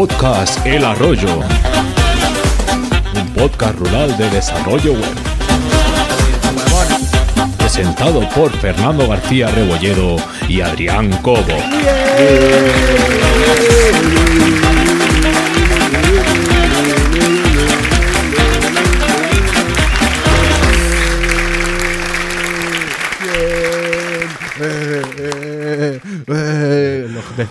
Podcast El Arroyo. Un podcast rural de desarrollo web. Presentado por Fernando García Rebolledo y Adrián Cobo.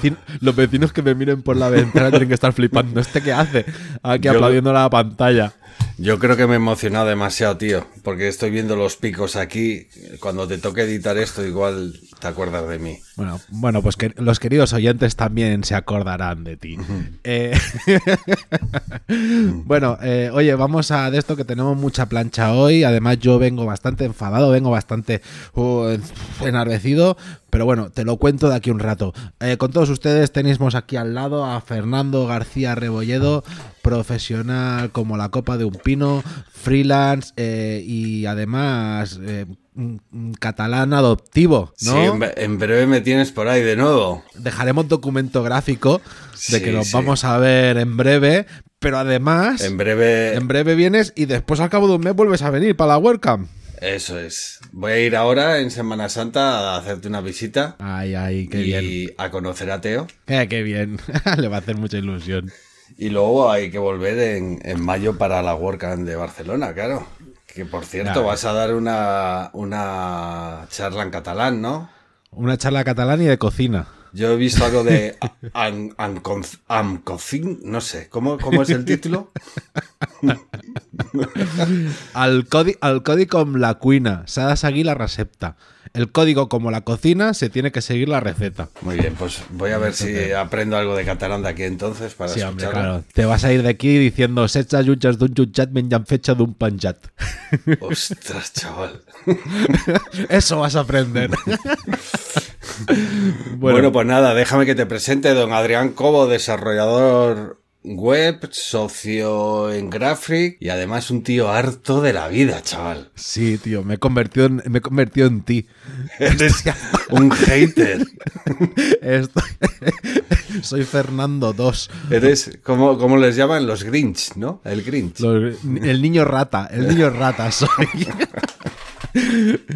Vecin- los vecinos que me miren por la ventana tienen que estar flipando. ¿Este qué hace? Aquí Yo- aplaudiendo la pantalla. Yo creo que me he emocionado demasiado, tío, porque estoy viendo los picos aquí. Cuando te toque editar esto, igual te acuerdas de mí. Bueno, bueno, pues que los queridos oyentes también se acordarán de ti. Eh, bueno, eh, oye, vamos a de esto que tenemos mucha plancha hoy. Además, yo vengo bastante enfadado, vengo bastante uh, enardecido. Pero bueno, te lo cuento de aquí un rato. Eh, con todos ustedes tenemos aquí al lado a Fernando García Rebolledo, profesional como la copa de un pino, freelance eh, y además eh, catalán adoptivo, ¿no? Sí, en, bre- en breve me tienes por ahí de nuevo. dejaremos documento gráfico de Sí, que nos sí. vamos a ver en breve, pero además En breve, en breve vienes y después al cabo de un mes vuelves a venir para la WordCamp. Eso es. Voy a ir ahora en Semana Santa a hacerte una visita Ay, ay, qué y bien. a conocer a Teo. Eh, qué bien. Le va a hacer mucha ilusión. Y luego hay que volver en, en mayo para la WordCamp de Barcelona, claro. Que por cierto, vas a dar una, una charla en catalán, ¿no? Una charla catalán y de cocina. Yo he visto algo de Am- Am- Amcocin, no sé, ¿cómo, ¿cómo es el título? Al, al código la cuina s'ha de seguir la recepta. El código como la cocina se tiene que seguir la receta. Muy bien, pues voy a ver si aprendo algo de catalán de aquí entonces para Sí, hombre, claro. Te vas a ir de aquí diciendo setze jutges d'un jutjat menjan fecha d'un penjat. Ostras, chaval. Eso vas a aprender. Bueno, pues nada, déjame que te presente don Adrián Cobo, desarrollador web, socio en Graphic y además un tío harto de la vida, chaval. Sí, tío, me he convertido en, me he convertido en ti. Eres un hater. Estoy- Soy Fernando 2. Eres, ¿cómo, cómo les llaman? Los Grinch, ¿no? El Grinch. El niño rata, el niño rata soy.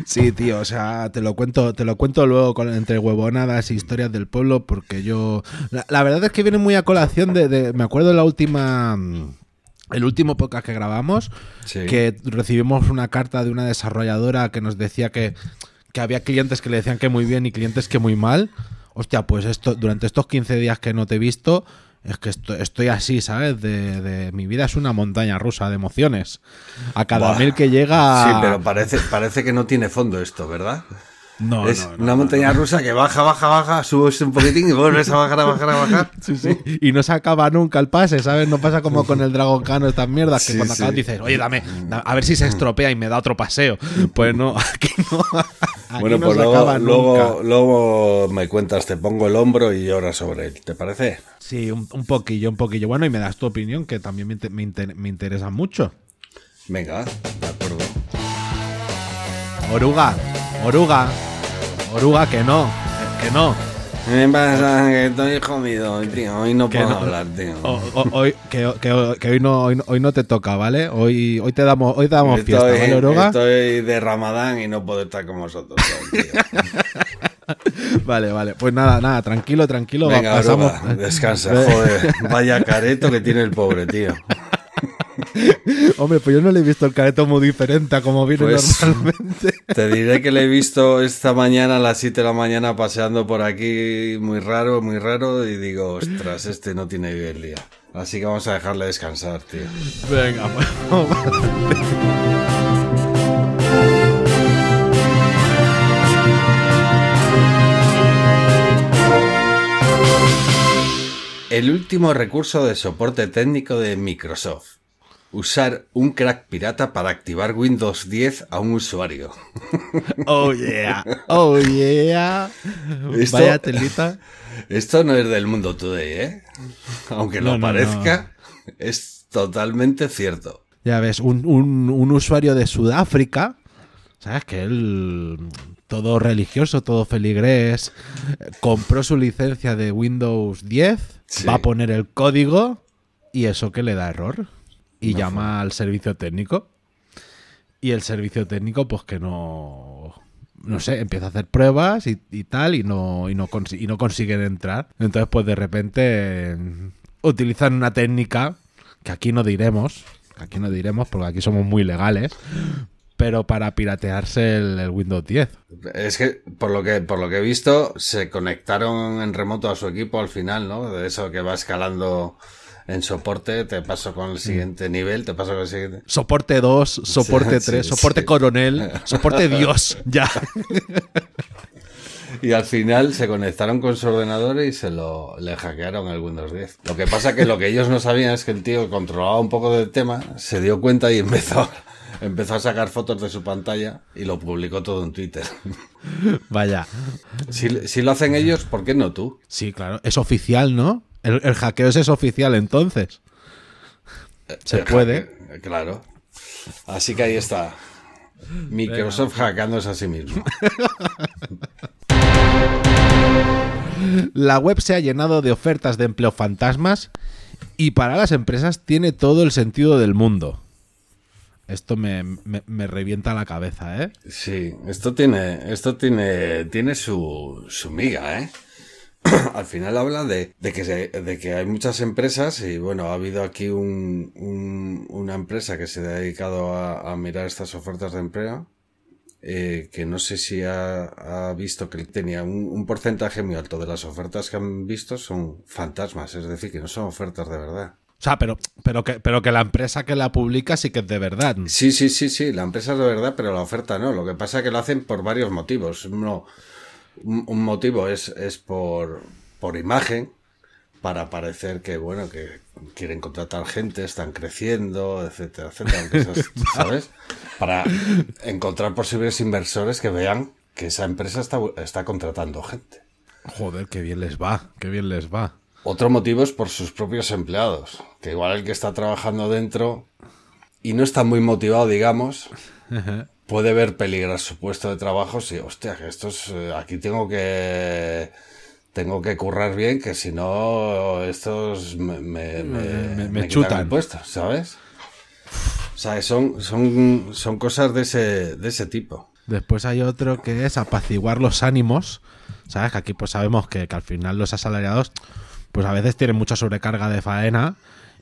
Sí, tío, o sea, te lo cuento, te lo cuento luego con, entre huevonadas e historias del pueblo, porque yo. La, la verdad es que viene muy a colación de, de- Me acuerdo de la última. mm, El último podcast que grabamos, Sí. que recibimos una carta de una desarrolladora que nos decía que, que había clientes que le decían que muy bien y clientes que muy mal. Hostia, pues esto, durante estos 15 días que no te he visto, es que esto- estoy así, ¿sabes? De, de- mi vida es una montaña rusa de emociones. A cada Buah. mil que llega. Sí, pero parece, parece que no tiene fondo esto, ¿verdad? No, es no, no, una montaña rusa que baja, baja, baja, subes un poquitín y vuelves a bajar, a bajar, a bajar. Sí, sí. Y no se acaba nunca el pase, ¿sabes? No pasa como con el Dragon Khan o estas mierdas que Sí, cuando acabas dices, oye, dame, da- a ver si se estropea y me da otro paseo. Pues no, aquí no. Aquí Bueno, no pues se luego, acaba luego, nunca. luego me cuentas, te pongo el hombro y lloras sobre él. ¿Te parece? Sí, un, un poquillo, un poquillo. Bueno, y me das tu opinión, que también me, me inter- me interesa mucho. Venga, de acuerdo. Oruga, oruga, oruga, que no, que no. Me pasa que estoy jodido, tío. Hoy no puedo no. hablar, tío. O- o- hoy, que, que- que hoy, no, hoy, no, hoy no te toca, ¿vale? Hoy, hoy te damos, hoy te damos fiesta, Estoy, ¿vale, oruga? estoy de Ramadán y no puedo estar con vosotros. tío. Vale, vale. Pues nada, nada, tranquilo, tranquilo. Venga, pasamos. Oruga, descansa, joder. Vaya careto que tiene el pobre, tío. Hombre, pues yo no le he visto el careto muy diferente a como viene Pues- normalmente. Te diré que le he visto esta mañana a las 7 de la mañana paseando por aquí, muy raro, muy raro, y digo, ostras, este no tiene bien el día. Así que vamos a dejarle descansar, tío. Venga, pues. El último recurso de soporte técnico de Microsoft. Usar un crack pirata para activar Windows 10 a un usuario. Oh yeah, oh yeah. Esto- Vaya telita. Esto no es del mundo today, ¿eh? Aunque No, lo no, parezca, es totalmente cierto. Ya ves, un, un- un usuario de Sudáfrica, ¿sabes? Que él todo religioso, todo feligrés, compró su licencia de Windows 10, Sí. va a poner el código y eso que le da error. Y No llama al servicio técnico. Y el servicio técnico, pues que no. No sé, empieza a hacer pruebas y, y tal, y no, y, no y no consiguen entrar. Entonces, pues de repente utilizan una técnica que aquí no diremos, que aquí no diremos porque aquí somos muy legales, pero para piratearse el, el Windows 10. Es que, por lo que, por lo que he visto, se conectaron en remoto a su equipo al final, ¿no? De eso que va escalando en soporte, te paso con el siguiente nivel, te paso con el siguiente. Soporte 2, soporte Sí, 3, sí, soporte sí. coronel, soporte Dios, ya. Y al final se conectaron con su ordenador y se lo le hackearon el Windows 10. Lo que pasa que lo que ellos no sabían es que el tío controlaba un poco del tema, se dio cuenta y empezó, empezó a sacar fotos de su pantalla y lo publicó todo en Twitter. Vaya. Si, si lo hacen ellos, ¿por qué no tú? Sí, claro, es oficial, ¿no? El, el hackeo es oficial entonces. Se El puede. hackeo, Claro. Así que ahí está. Microsoft hackeándose a sí mismo. La web se ha llenado de ofertas de empleo fantasmas y para las empresas tiene todo el sentido del mundo. Esto me, me- me revienta la cabeza, ¿eh? Sí, esto tiene, esto tiene, tiene su, su miga, ¿eh? Al final habla de, de que se- de que hay muchas empresas y bueno, ha habido aquí un, un- una empresa que se ha dedicado a, a mirar estas ofertas de empleo, eh, que no sé si ha, ha visto que tenía un, un porcentaje muy alto de las ofertas que han visto son fantasmas, es decir, que no son ofertas de verdad. O sea, pero, pero, que, pero que la empresa que la publica sí que es de verdad. Sí, sí, sí, sí, la empresa es de verdad, pero la oferta no. Lo que pasa es que lo hacen por varios motivos. Uno, un, un motivo es, es por, por imagen, para parecer que, bueno, que quieren contratar gente, están creciendo, etcétera, etcétera. esas- ¿Sabes? Para encontrar posibles inversores que vean que esa empresa está, está contratando gente. Joder, qué bien les va, qué bien les va. Otro motivo es por sus propios empleados, que igual el que está trabajando dentro y no está muy motivado, digamos, puede ver peligrar su puesto de trabajo si, hostia, que esto es, eh, aquí tengo que, tengo que currar bien, que si no, estos me, me, me, chutan. el puesto, ¿sabes? O sea, son, son, son cosas de ese, de ese tipo. Después hay otro que es apaciguar los ánimos. ¿Sabes? Que aquí pues sabemos que, que al final los asalariados pues a veces tienen mucha sobrecarga de faena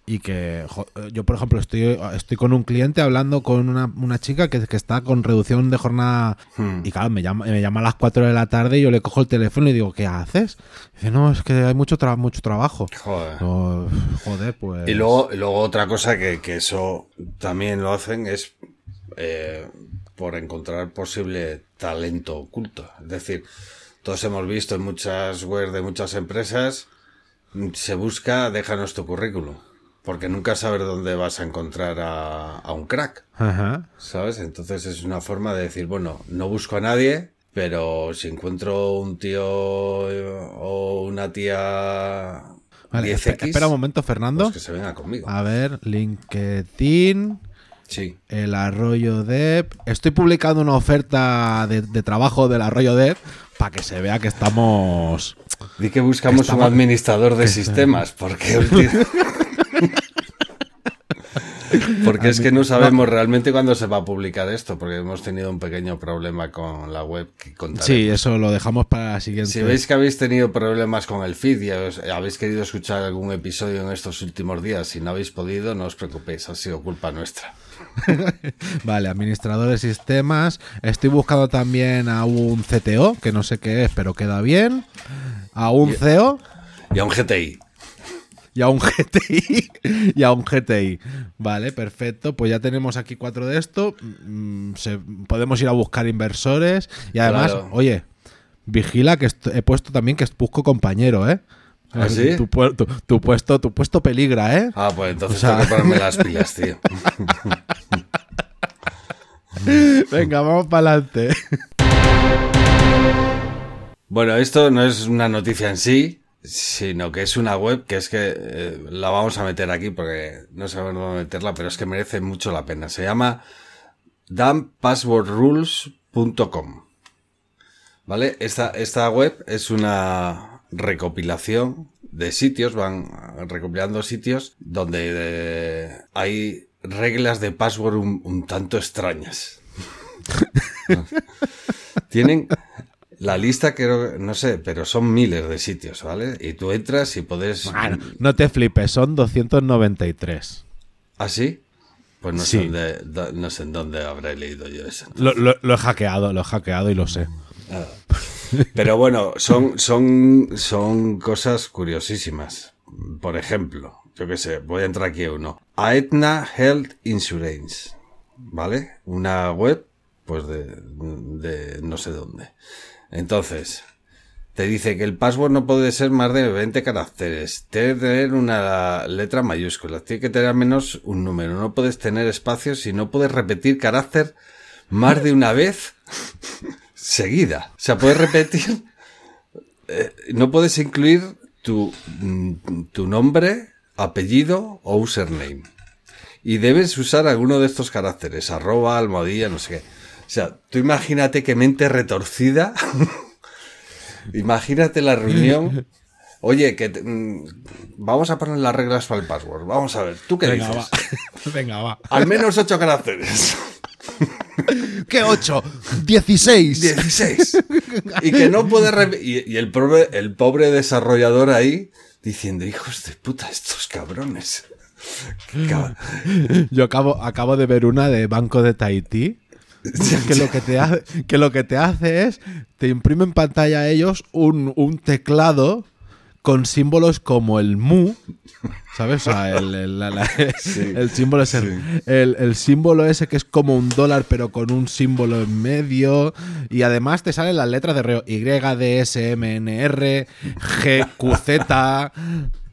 y que jo- yo por ejemplo estoy, estoy con un cliente hablando con una, una chica que, que está con reducción de jornada Hmm. y claro, me llama, me llama a las 4 de la tarde y yo le cojo el teléfono y digo, ¿qué haces? Dice, no, es que hay mucho, tra- mucho trabajo. Joder. Joder, pues... Y luego, luego otra cosa que, que eso también lo hacen es eh, por encontrar posible talento oculto. Es decir, todos hemos visto en muchas webs de muchas empresas, se busca, déjanos tu currículum. Porque nunca sabes dónde vas a encontrar a, a un crack, Ajá. ¿sabes? Entonces es una forma de decir, bueno, no busco a nadie, pero si encuentro un tío eh, o una tía Vale, 10X, espe- espera un momento, Fernando. pues que se venga conmigo. A ver, LinkedIn... Sí. El Arroyo Dev. Estoy publicando una oferta de, de trabajo del Arroyo Dev para que se vea que estamos. Di que buscamos Estamos- un administrador de sistemas, porque Porque es que no sabemos realmente cuándo se va a publicar esto, porque hemos tenido un pequeño problema con la web que. Sí, eso lo dejamos para la siguiente. Si veis que habéis tenido problemas con el feed y os- habéis querido escuchar algún episodio en estos últimos días y no habéis podido, no os preocupéis, ha sido culpa nuestra. Vale, administrador de sistemas. Estoy buscando también a un CTO, que no sé qué es, pero queda bien. A un CEO Y a un GTI. Y a un GTI. y a un GTI. Vale, perfecto. Pues ya tenemos aquí cuatro de esto. Mm, se- podemos ir a buscar inversores. Y además, Claro. oye, vigila que he puesto también que busco compañero, ¿eh? ¿Ah, sí? Tu, tu- tu puesto, tu puesto peligra, ¿eh? Ah, pues entonces O sea- tengo que ponerme las pilas, tío. Venga, vamos para adelante. Bueno, esto no es una noticia en sí, sino que es una web que es que eh, la vamos a meter aquí porque no sabemos dónde meterla, pero es que merece mucho la pena. Se llama dumppasswordrules.com. ¿Vale? Esta, esta web es una recopilación de sitios, van recopilando sitios donde eh, hay reglas de password un, un tanto extrañas. Tienen la lista, creo, no sé, pero son miles de sitios, ¿vale? Y tú entras y puedes... Bueno, no te flipes, son 293. ¿Ah, sí? Pues no, Sí. sé, dónde, do- no sé en dónde habré leído yo eso. Lo, lo- lo he hackeado, lo he hackeado y lo sé. Pero bueno, son, son, son cosas curiosísimas. Por ejemplo, yo qué sé, voy a entrar aquí a uno. Aetna Health Insurance, ¿vale? Una web, pues de, de no sé dónde. Entonces, te dice que el password no puede ser más de 20 caracteres. Tiene que tener una letra mayúscula. Tiene que tener al menos un número. No puedes tener espacios y no puedes repetir carácter más de una vez seguida. O sea, puedes repetir. eh, no puedes incluir tu, mm, tu nombre, apellido o username. Y debes usar alguno de estos caracteres. Arroba, almohadilla, no sé qué. O sea, tú imagínate qué mente retorcida. imagínate la reunión. Oye, que te- mm, vamos a poner las reglas para el password. Vamos a ver, ¿tú qué Venga, dices? va. Venga, va. Al menos ocho caracteres. ¿Qué 8? 16. 16. Y que no puede y, y el pobre, el pobre desarrollador ahí diciendo, hijos de puta, estos cabrones. Cab- Yo acabo, acabo de ver una de Banco de Tahití. Que lo que, te hace, que lo que te hace es, te imprime en pantalla a ellos un, un teclado con símbolos como el mu, ¿sabes? O sea, el, el- la- la- el símbolo es el, el- el símbolo ese que es como un dólar pero con un símbolo en medio y además te salen las letras de reo Y, D, S, M, N, R, G, Q, Z.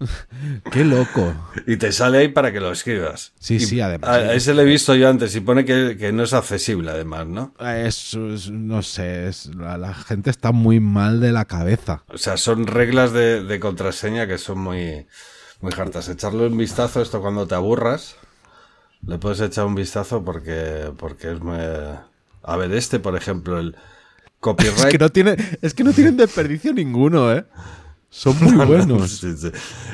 Qué loco. Y te sale ahí para que lo escribas. Sí, Y sí, además. A, a ese le he visto yo antes y pone que, que no es accesible además, ¿no? Es, es- no sé, es- la, la gente está muy mal de la cabeza. O sea, son reglas de, de contraseña que son muy, muy hartas. Echarle un vistazo, esto cuando te aburras, le puedes echar un vistazo porque, porque es muy... A ver, este, por ejemplo, el copyright... Es que no tiene, es que no tienen desperdicio ninguno, ¿eh? Son muy buenos. Sí, sí.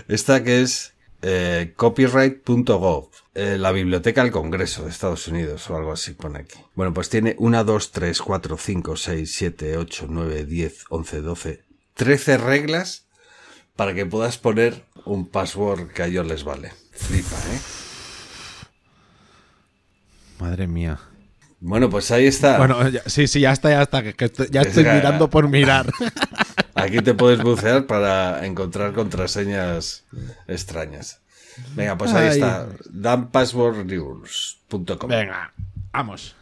Esta que es eh, copyright.gov, eh, la biblioteca del Congreso de Estados Unidos o algo así pone aquí. Bueno, pues tiene 1, 2, 3, 4, 5, 6, 7, 8, 9, 10, 11, 12, 13 reglas para que puedas poner un password que a ellos les vale. Flipa, ¿eh? Madre mía. Bueno, pues ahí está. Bueno, ya- sí, sí, ya está, ya está. Que, que ya Es estoy que- mirando por mirar. Aquí te puedes bucear para encontrar contraseñas extrañas. Venga, pues ahí Ay. está. danpasswordrules.com. Venga, vamos.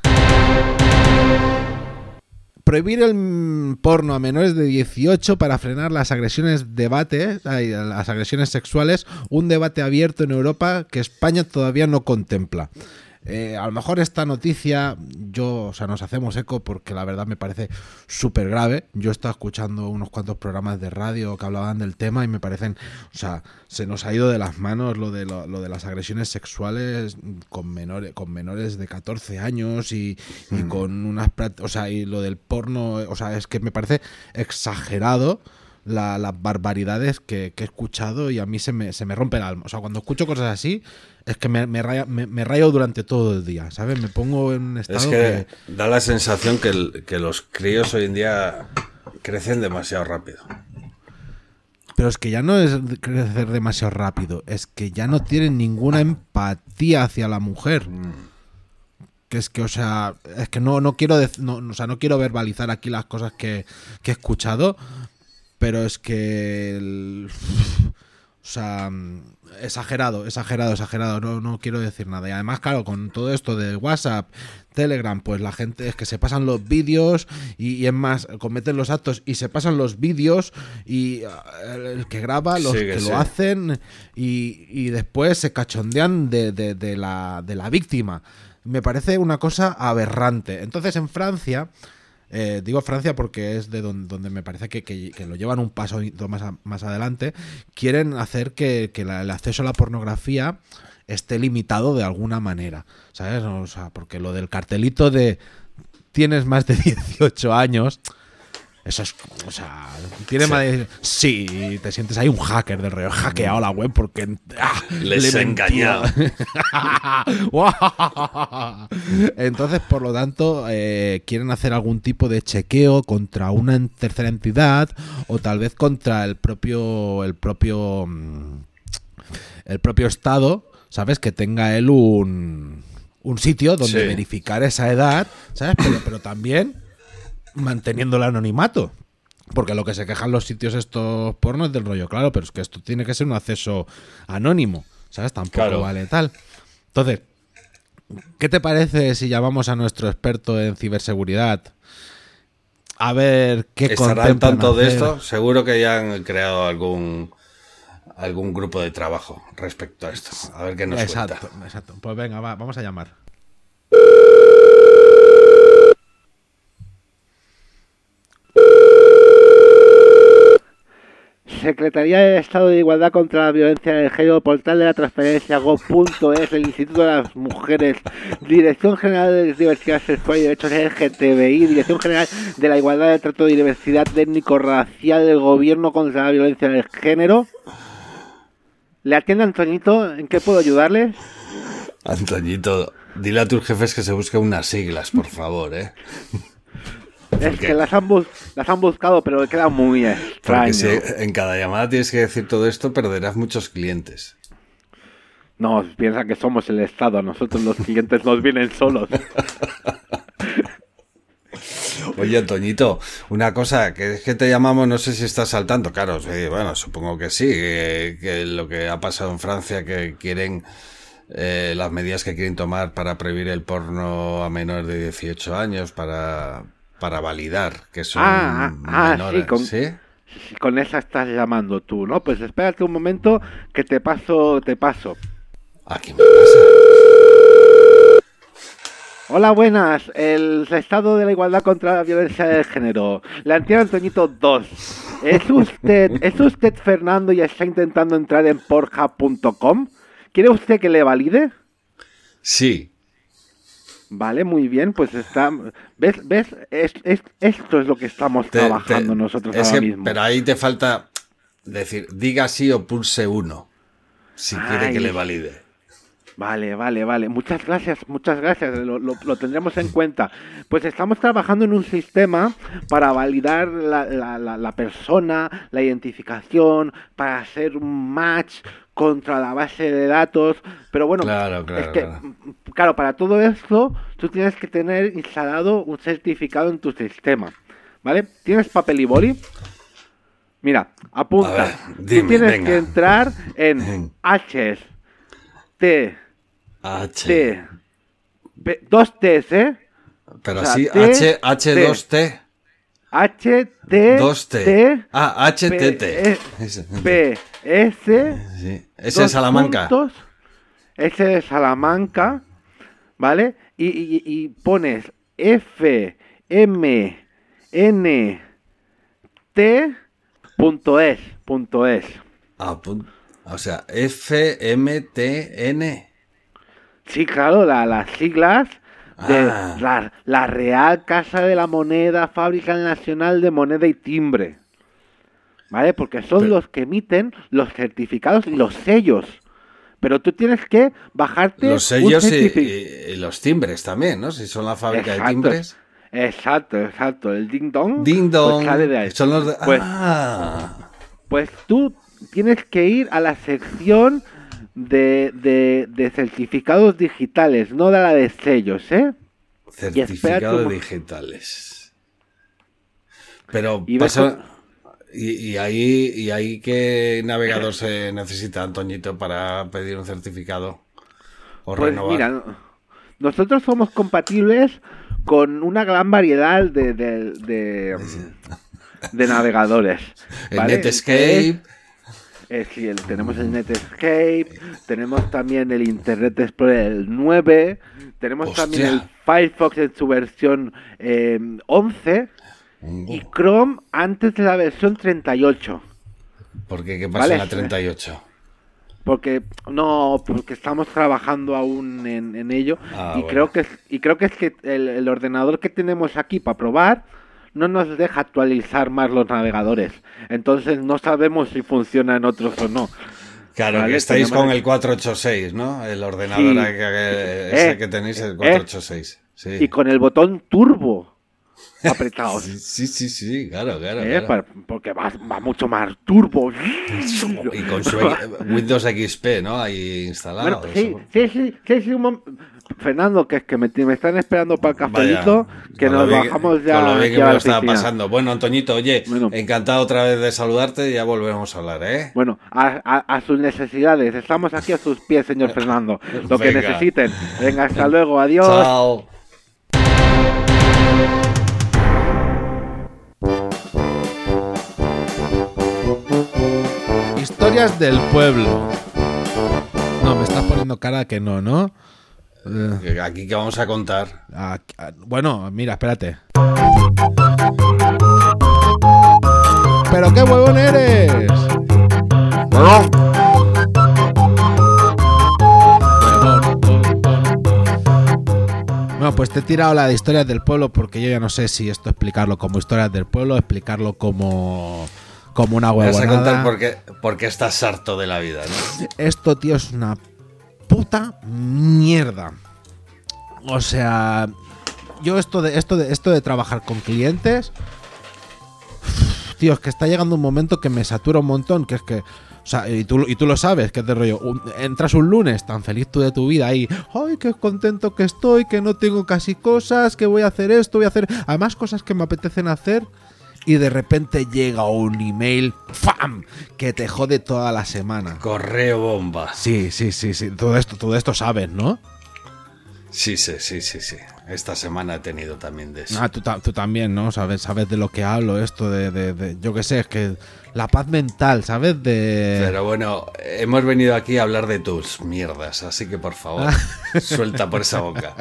Prohibir el porno a menores de 18 para frenar las agresiones debate, las agresiones sexuales, un debate abierto en Europa que España todavía no contempla. Eh, a lo mejor esta noticia, yo, o sea, nos hacemos eco porque la verdad me parece súper grave. Yo he estado escuchando unos cuantos programas de radio que hablaban del tema y me parecen, o sea, se nos ha ido de las manos lo de, lo, lo de las agresiones sexuales con menores, con menores de 14 años y, y con unas, o sea, y lo del porno, o sea, es que me parece exagerado la- las barbaridades que, que he escuchado y a mí se me, se me rompe el alma. O sea, cuando escucho cosas así, es que me, me, raya- me- me rayo durante todo el día, ¿sabes? Me pongo en un estado Es que da la sensación que, el- que los críos hoy en día crecen demasiado rápido. Pero es que ya no es crecer demasiado rápido, es que ya no tienen ninguna empatía hacia la mujer. Que es que, o sea, es que no, no quiero no, o sea, no quiero verbalizar aquí las cosas que, que he escuchado, pero es que el- o sea, exagerado, exagerado, exagerado, no, no quiero decir nada. Y además, claro, con todo esto de WhatsApp, Telegram, pues la gente es que se pasan los vídeos y, y es más, cometen los actos y se pasan los vídeos y ah, el, el que graba, los Sí, que que sí. lo hacen y, y después se cachondean de, de- de la, de la víctima. Me parece una cosa aberrante. Entonces en Francia, eh, digo Francia porque es de donde, donde me parece que, que- lo llevan un paso más, a- más adelante, quieren hacer que, que el acceso a la pornografía esté limitado de alguna manera, ¿sabes? O sea, porque lo del cartelito de tienes más de 18 años, Eso es, o sea, tiene más de- Sí, te sientes ahí un hacker del rey. He hackeado la web porque. ah, Les le he engañado. Entonces, por lo tanto, eh, quieren hacer algún tipo de chequeo contra una tercera entidad o tal vez contra el propio. El propio. mm, El propio Estado, ¿sabes? Que tenga él un. Un sitio donde Sí. verificar esa edad, ¿sabes? Pero, pero también manteniendo el anonimato. Porque lo que se quejan los sitios estos porno es del rollo, claro, pero es que esto tiene que ser un acceso anónimo, ¿sabes? Tampoco Claro. vale tal. Entonces, ¿qué te parece si llamamos a nuestro experto en ciberseguridad? A ver qué ¿Estará al contemplan tanto de hacer? esto? Seguro que ya han creado algún algún grupo de trabajo respecto a esto. A ver qué nos Exacto, cuenta. exacto. Pues venga, va, vamos a llamar. Secretaría de Estado de Igualdad contra la Violencia de Género, portal de la transparencia, go.es, el Instituto de las Mujeres, Dirección General de Diversidad Sexual y Derechos LGTBI, Dirección General de la Igualdad de Trato y Diversidad Étnico-Racial del Gobierno contra la Violencia del Género. ¿Le atiende Antonito? ¿En qué puedo ayudarle? Antoñito, dile a tus jefes que se busquen unas siglas, por favor, ¿eh? Es que las han, bus- las han buscado, pero queda muy extraño. Porque si en cada llamada tienes que decir todo esto, perderás muchos clientes. No, piensa que somos el Estado, a nosotros los clientes nos vienen solos. Oye, Antoñito, una cosa, que es que te llamamos, no sé si estás saltando, claro, sí, bueno, supongo que sí, que, que lo que ha pasado en Francia, que quieren eh, las medidas que quieren tomar para prohibir el porno a menores de 18 años, para, para validar que son Ah, ah, ah, menores, sí, con- ¿sí? Con esa estás llamando tú, ¿no? Pues espérate un momento que te paso, te paso. Aquí me pasa. Hola, buenas. El Estado de la Igualdad contra la Violencia de Género. La entiendo Antoñito 2. ¿Es usted, ¿Es usted Fernando y está intentando entrar en porja.com? ¿Quiere usted que le valide? Sí, Vale, muy bien, pues está... ¿Ves? ¿Ves? Es- es- esto es lo que estamos te- trabajando te- nosotros ahora que- mismo. pero ahí te falta decir, diga sí o pulse uno, si quiere que le valide. Vale, vale, vale. Muchas gracias, muchas gracias. Lo, lo- lo tendremos en cuenta. Pues estamos trabajando en un sistema para validar la, la- la- la persona, la identificación, para hacer un match contra la base de datos. Pero bueno, Claro, claro, es que, claro. claro, para todo esto tú tienes que tener instalado un certificado en tu sistema. ¿Vale? ¿Tienes papel y boli? Mira, apunta. Tú tienes venga. que entrar en. H T H. T. P- dos T's, ¿eh? Pero O sea, así, T, H, H2T. H, T, 2T. T, Ah, HTT. P, Ese. P, S. Sí. Ese es Salamanca. puntos, S de Salamanca, ¿vale? Y, y- y pones F, M, N, T, punto es, punto es. Ah, pun- o sea, FMTN. Sí, claro, la- las siglas de Ah. la, la Real Casa de la Moneda, Fábrica Nacional de Moneda y Timbre. ¿Vale? Porque son Pero- los que emiten los certificados y los sellos. Pero tú tienes que bajarte Los sellos y, certifi- y- y los timbres también, ¿no? Si son la fábrica Exacto. de timbres. Exacto, exacto. El ding dong. Ding pues dong. sale de ahí. Son los de... Pues- Ah. Pues tú tienes que ir a la sección de, de- de certificados digitales, no de la de sellos, ¿eh? Certificados digitales. Pero Y pasa... ¿Y, y ahí, ¿Y ahí qué navegador se necesita, Antoñito, para pedir un certificado? O Pues renovar. mira, no- nosotros somos compatibles con una gran variedad de, de, de, de navegadores. el. Netscape. El- tenemos el Netscape, tenemos también el Internet Explorer 9, tenemos Hostia. también el Firefox en su versión eh, 11 y Chrome antes de la versión 38. ¿Por qué? ¿Qué pasa Vale. en la 38? Porque no, porque estamos trabajando aún en, en ello Ah, y bueno. creo que es, y creo que es que el, el ordenador que tenemos aquí para probar no nos deja actualizar más los navegadores. Entonces no sabemos si funciona en otros o no. Claro, Vale, que estáis tenemos- con el 486, ¿no? El ordenador Sí. que, que- ese Eh, que tenéis, el eh, 486. Sí. Y con el botón turbo apretado. Sí, sí, sí, claro, claro. ¿eh? claro. Porque va, va mucho más turbo. Y con su Windows XP, ¿no? Ahí instalado. Bueno, sí, sí, sí, sí, sí, un mom- Fernando, que es que me, me están esperando para el cafelito, Vaya, que nos bajamos ya Con lo bien que me lo estaba pasando. Bueno, Antoñito, oye, Bueno. encantado otra vez de saludarte y ya volvemos a hablar, ¿eh? Bueno, a, a- a sus necesidades. Estamos aquí a sus pies, señor Fernando. Lo que necesiten. Venga, hasta luego. Adiós. Chao. Historias del pueblo. No, me estás poniendo cara que no, ¿no? Eh, Aquí que vamos a contar. aquí- ah, bueno, mira, espérate. ¡Pero qué huevón eres! Huevón. Bueno, pues te he tirado la de historias del pueblo porque yo ya no sé si esto explicarlo como historias del pueblo, explicarlo como, como una Me vas a huevonada. contar por qué, por qué estás harto de la vida, ¿no? Esto, tío, es una puta mierda. O sea, yo esto de esto de esto de trabajar con clientes, tío, es que está llegando un momento que me satura un montón, que es que o sea, y tú, y tú lo sabes, que es de rollo. un- entras un lunes tan feliz tú de tu vida y, ay, qué contento que estoy, que no tengo casi cosas, que voy a hacer esto, voy a hacer. Además, cosas que me apetecen hacer. Y de repente llega un email, ¡fam! que te jode toda la semana. Correo bomba. Sí, sí, sí, sí. Todo esto, todo esto sabes, ¿no? Sí, sí, sí, sí, sí. Esta semana he tenido también de eso. Ah, tú, ta- tú también, ¿no? Sabes, sabes de lo que hablo, esto de, de- de- yo qué sé, es que la paz mental, ¿sabes? De... Pero bueno, hemos venido aquí a hablar de tus mierdas, así que por favor, suelta por esa boca.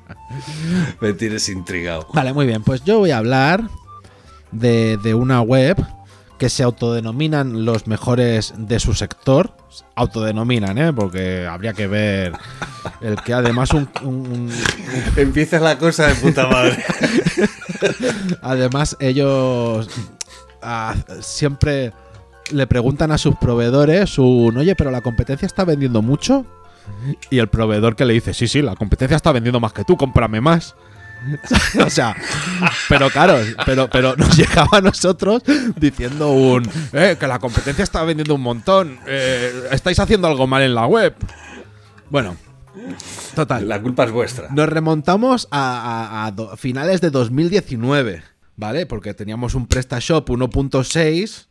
Me tienes intrigado. Vale, muy bien. Pues yo voy a hablar de, de una web que se autodenominan los mejores de su sector. Autodenominan, ¿eh? Porque habría que ver el que además un- un- un, Empieza la cosa de puta madre. Además, ellos ah, siempre le preguntan a sus proveedores un, oye, pero la competencia está vendiendo mucho. Y el proveedor que le dice, sí, sí, la competencia está vendiendo más que tú, cómprame más. o sea, pero claro, pero, pero nos llegaba a nosotros diciendo un, eh, que la competencia está vendiendo un montón, eh, estáis haciendo algo mal en la web. Bueno, total. La culpa es vuestra. Nos remontamos a, a- a do- finales de 2019, ¿vale? Porque teníamos un PrestaShop 1.6,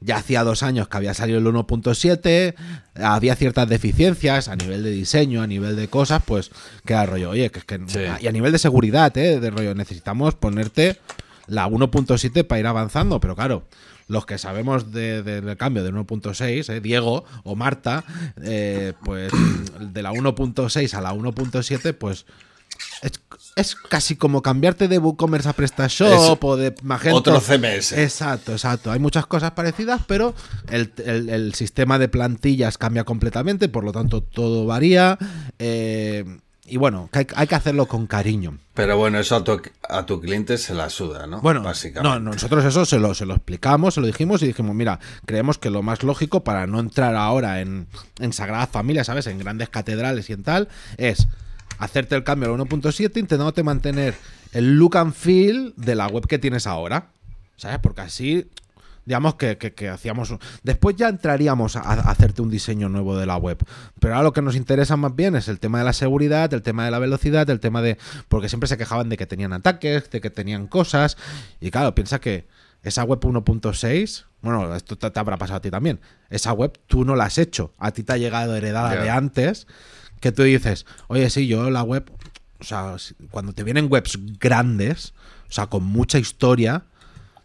ya hacía dos años que había salido el 1.7, había ciertas deficiencias a nivel de diseño, a nivel de cosas, pues queda rollo, oye, que es que... Sí. Y a nivel de seguridad, ¿eh? De rollo, necesitamos ponerte la 1.7 para ir avanzando, pero claro, los que sabemos de- de- del cambio de 1.6, ¿eh? Diego o Marta, eh, pues de la 1.6 a la 1.7, pues es, es casi como cambiarte de WooCommerce a PrestaShop Es o de Magento. otro CMS. Exacto, exacto. Hay muchas cosas parecidas, pero el, el- el sistema de plantillas cambia completamente, por lo tanto todo varía. eh, y bueno, que hay, hay que hacerlo con cariño. Pero bueno, eso a tu, a tu cliente se la suda, ¿no? Bueno, básicamente. no, no, nosotros eso se lo, se lo explicamos, se lo dijimos y dijimos, mira, creemos que lo más lógico para no entrar ahora en, en Sagrada Familia, ¿sabes? En grandes catedrales y en tal, es hacerte el cambio al 1.7 intentándote mantener el look and feel de la web que tienes ahora, ¿sabes? Porque así, digamos que, que- que hacíamos... Después ya entraríamos a, a hacerte un diseño nuevo de la web, pero ahora lo que nos interesa más bien es el tema de la seguridad, el tema de la velocidad, el tema de... Porque siempre se quejaban de que tenían ataques, de que tenían cosas, y claro, piensa que esa web 1.6, bueno, esto te, te habrá pasado a ti también, esa web tú no la has hecho, a ti te ha llegado heredada de antes, que tú dices, oye, sí, yo la web, o sea, cuando te vienen webs grandes, o sea, con mucha historia,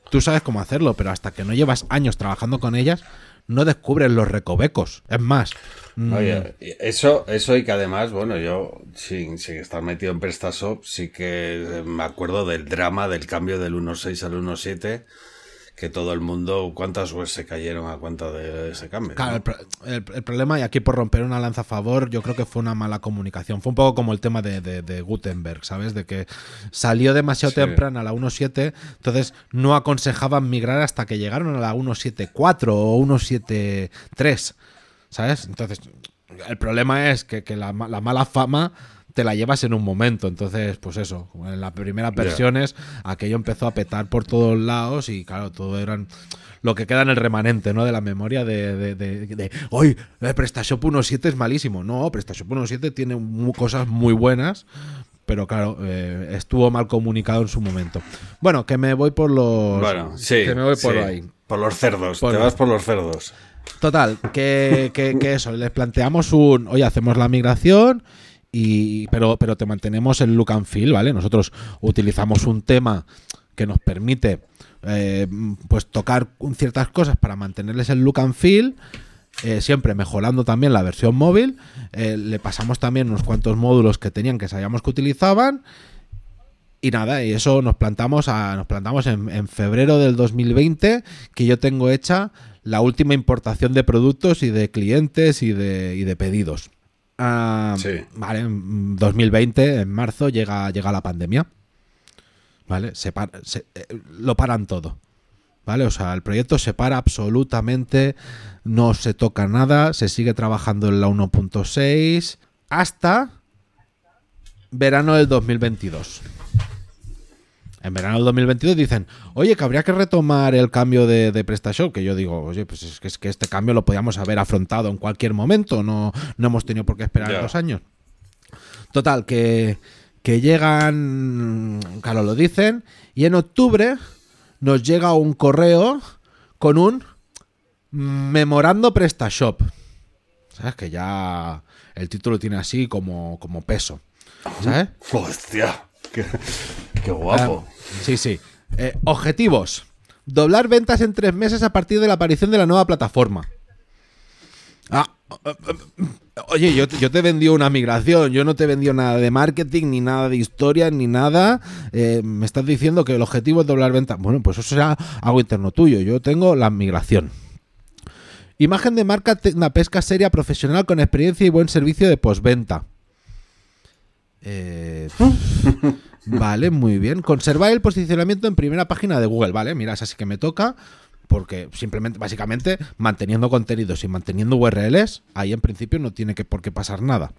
tú sabes cómo hacerlo, pero hasta que no llevas años trabajando con ellas, no descubres los recovecos. Es más, mm, Oye, eso, eso y que además, bueno, yo sin, sin estar metido en PrestaShop, sí que me acuerdo del drama del cambio del 1.6 al 1.7, que todo el mundo, ¿cuántas webs se cayeron a cuenta de ese cambio? Claro, ¿no? el, pro- el- el problema, y aquí por romper una lanza a favor, yo creo que fue una mala comunicación. Fue un poco como el tema de, de- de Gutenberg, ¿sabes? De que salió demasiado Sí. temprano a la 1.7, entonces no aconsejaban migrar hasta que llegaron a la 1.7.4 o 1.7.3, ¿sabes? Entonces, el problema es que, que la mala fama te la llevas en un momento. Entonces, pues eso, en las primeras versiones aquello empezó a petar por todos lados y claro, todo eran lo que queda en el remanente, ¿no? De la memoria de, de, de, de, "Oy, eh, PrestaShop 1.7 es malísimo. No, PrestaShop 1.7 tiene cosas muy buenas, pero claro, eh, estuvo mal comunicado en su momento. Bueno, que me voy por los... Bueno, sí. Que me voy por sí. ahí. Por los cerdos, Por- te vas por los cerdos. Total, que, que- que eso, les planteamos un, oye, hacemos la migración, y, pero, pero te mantenemos el look and feel, ¿vale? Nosotros utilizamos un tema que nos permite eh, pues tocar ciertas cosas para mantenerles el look and feel, eh, siempre mejorando también la versión móvil. Eh, le pasamos también unos cuantos módulos que tenían que sabíamos que utilizaban. Y nada, y eso nos plantamos a, nos plantamos en, en febrero del 2020, que yo tengo hecha la última importación de productos y de clientes y de, y de pedidos. Ah, Sí. Vale, en 2020, en marzo, llega, llega la pandemia. ¿Vale? Se par- se- eh, lo paran todo. ¿Vale? O sea, el proyecto se para absolutamente, no se toca nada, se sigue trabajando en la 1.6 hasta verano del 2022. En verano del 2022 dicen, oye, que habría que retomar el cambio de, de PrestaShop. Que yo digo, oye, pues es que, es que este cambio lo podíamos haber afrontado en cualquier momento, no, no hemos tenido por qué esperar dos años. Total, que, que llegan, claro, lo dicen, y en octubre nos llega un correo con un memorando PrestaShop. ¿Sabes? Que ya el título tiene así como, como peso. ¿Sabes? Hostia, qué, guapo. Ah, sí, sí. Eh, objetivos. Doblar ventas en tres meses a partir de la aparición de la nueva plataforma. Ah, eh, eh, oye, yo, te- vendí una migración, yo no te vendí nada de marketing, ni nada de historia, ni nada. Me estás diciendo que el objetivo es doblar ventas. Bueno, pues eso será algo interno tuyo. Yo tengo la migración. Imagen de marca una pesca seria profesional con experiencia y buen servicio de postventa. Eh, vale, muy bien. Conservar el posicionamiento en primera página de Google. Vale, mira, esa sí que me toca. Porque simplemente, básicamente, manteniendo contenidos y manteniendo URLs, ahí en principio no tiene que por qué pasar nada.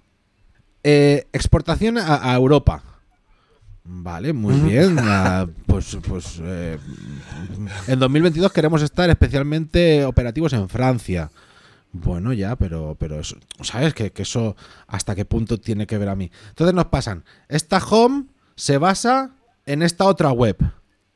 Eh, exportación a, a Europa. Vale, muy bien. Ah, pues, pues eh, en 2022 queremos estar especialmente operativos en Francia. Bueno, ya, pero, pero eso, ¿sabes? Que, que eso hasta qué punto tiene que ver a mí. Entonces nos pasan. Esta home se basa en esta otra web,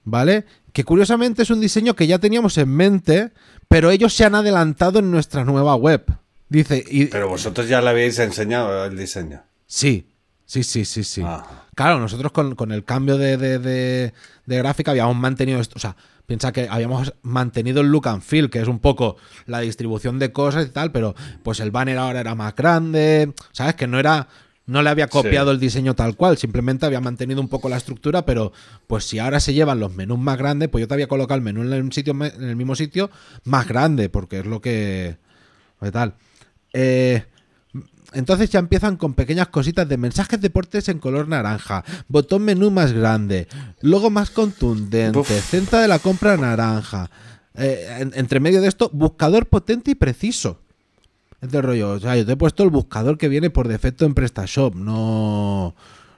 ¿vale? Que curiosamente es un diseño que ya teníamos en mente, pero ellos se han adelantado en nuestra nueva web. Dice, y, Pero vosotros ya le habéis enseñado el diseño. Sí, sí, sí, sí, sí. Ah. Claro, nosotros con, con el cambio de, de- de- de gráfica habíamos mantenido esto. O sea, piensa que habíamos mantenido el look and feel, que es un poco la distribución de cosas y tal, pero pues el banner ahora era más grande. ¿Sabes? Que no era. No le había copiado Sí. el diseño tal cual, simplemente había mantenido un poco la estructura, pero pues si ahora se llevan los menús más grandes, pues yo te había colocado el menú en el, sitio, en el mismo sitio más grande, porque es lo que... ¿Qué tal? Eh, entonces ya empiezan con pequeñas cositas de mensajes deportes en color naranja, botón menú más grande, logo más contundente, Uf. centra de la compra naranja. Eh, en- entre medio de esto, buscador potente y preciso. Este rollo, o sea, yo te he puesto el buscador que viene por defecto en PrestaShop, no,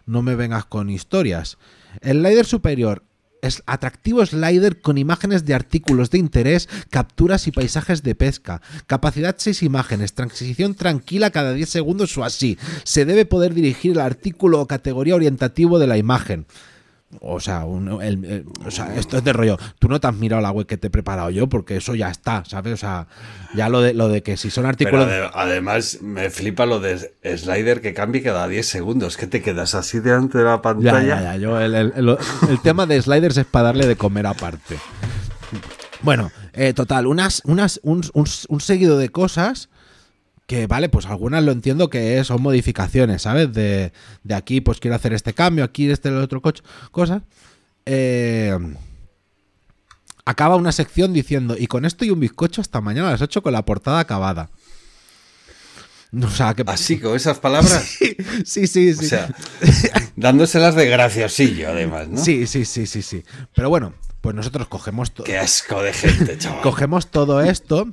no me vengas con historias. El slider superior es atractivo slider con imágenes de artículos de interés, capturas y paisajes de pesca. Capacidad 6 imágenes, transición tranquila cada 10 segundos o así. Se debe poder dirigir el artículo o categoría orientativo de la imagen. O sea, un- el- el- o sea, esto es de rollo. Tú no te has mirado la web que te he preparado yo porque eso ya está, ¿sabes? O sea, ya lo de, lo de que si son artículos... ade- además me flipa lo de slider que cambie cada 10 segundos. que te quedas así delante de la pantalla? ya, ya. Yo, el, el- el- el tema de sliders es para darle de comer aparte. Bueno, eh, total, unas, unas, un, un- un seguido de cosas que, vale, pues algunas lo entiendo que son modificaciones, ¿sabes? De, de aquí, pues quiero hacer este cambio, aquí este, el otro coche, cosas. Eh, acaba una sección diciendo, y con esto y un bizcocho hasta mañana a las 8 con la portada acabada. O sea, que... Así, con esas palabras. sí, sí, sí. O sea, dándoselas de graciosillo, además, ¿no? Sí, sí, sí, sí, sí. Pero bueno, pues nosotros cogemos todo. Qué asco de gente, chaval. Cogemos todo esto,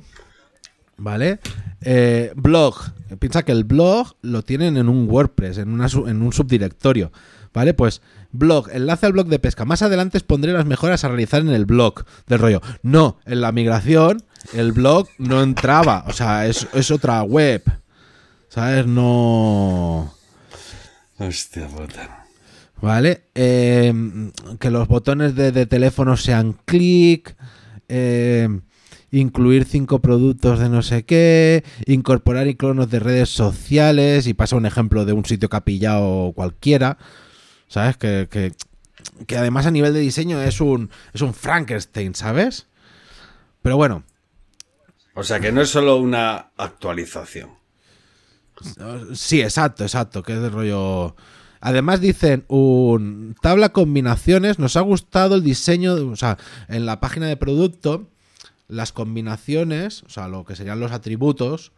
¿vale? Eh, blog. Piensa que el blog lo tienen en un WordPress, en, una, en un subdirectorio, ¿vale? Pues blog, enlace al blog de pesca. Más adelante os pondré las mejoras a realizar en el blog del rollo. No, en la migración el blog no entraba, o sea, es, es otra web. ¿Sabes? No. Hostia puta. ¿Vale? Eh, que los botones de, de teléfono sean clic. eh, incluir cinco productos de no sé qué. Incorporar iconos de redes sociales. Y pasa un ejemplo de un sitio capillado cualquiera. ¿Sabes? Que, que, que además a nivel de diseño es un, es un Frankenstein, ¿sabes? Pero bueno, O sea, que no es solo una actualización. Sí, exacto, exacto, que es de rollo... Además dicen un tabla combinaciones, nos ha gustado el diseño, o sea, en la página de producto, las combinaciones, o sea, lo que serían los atributos,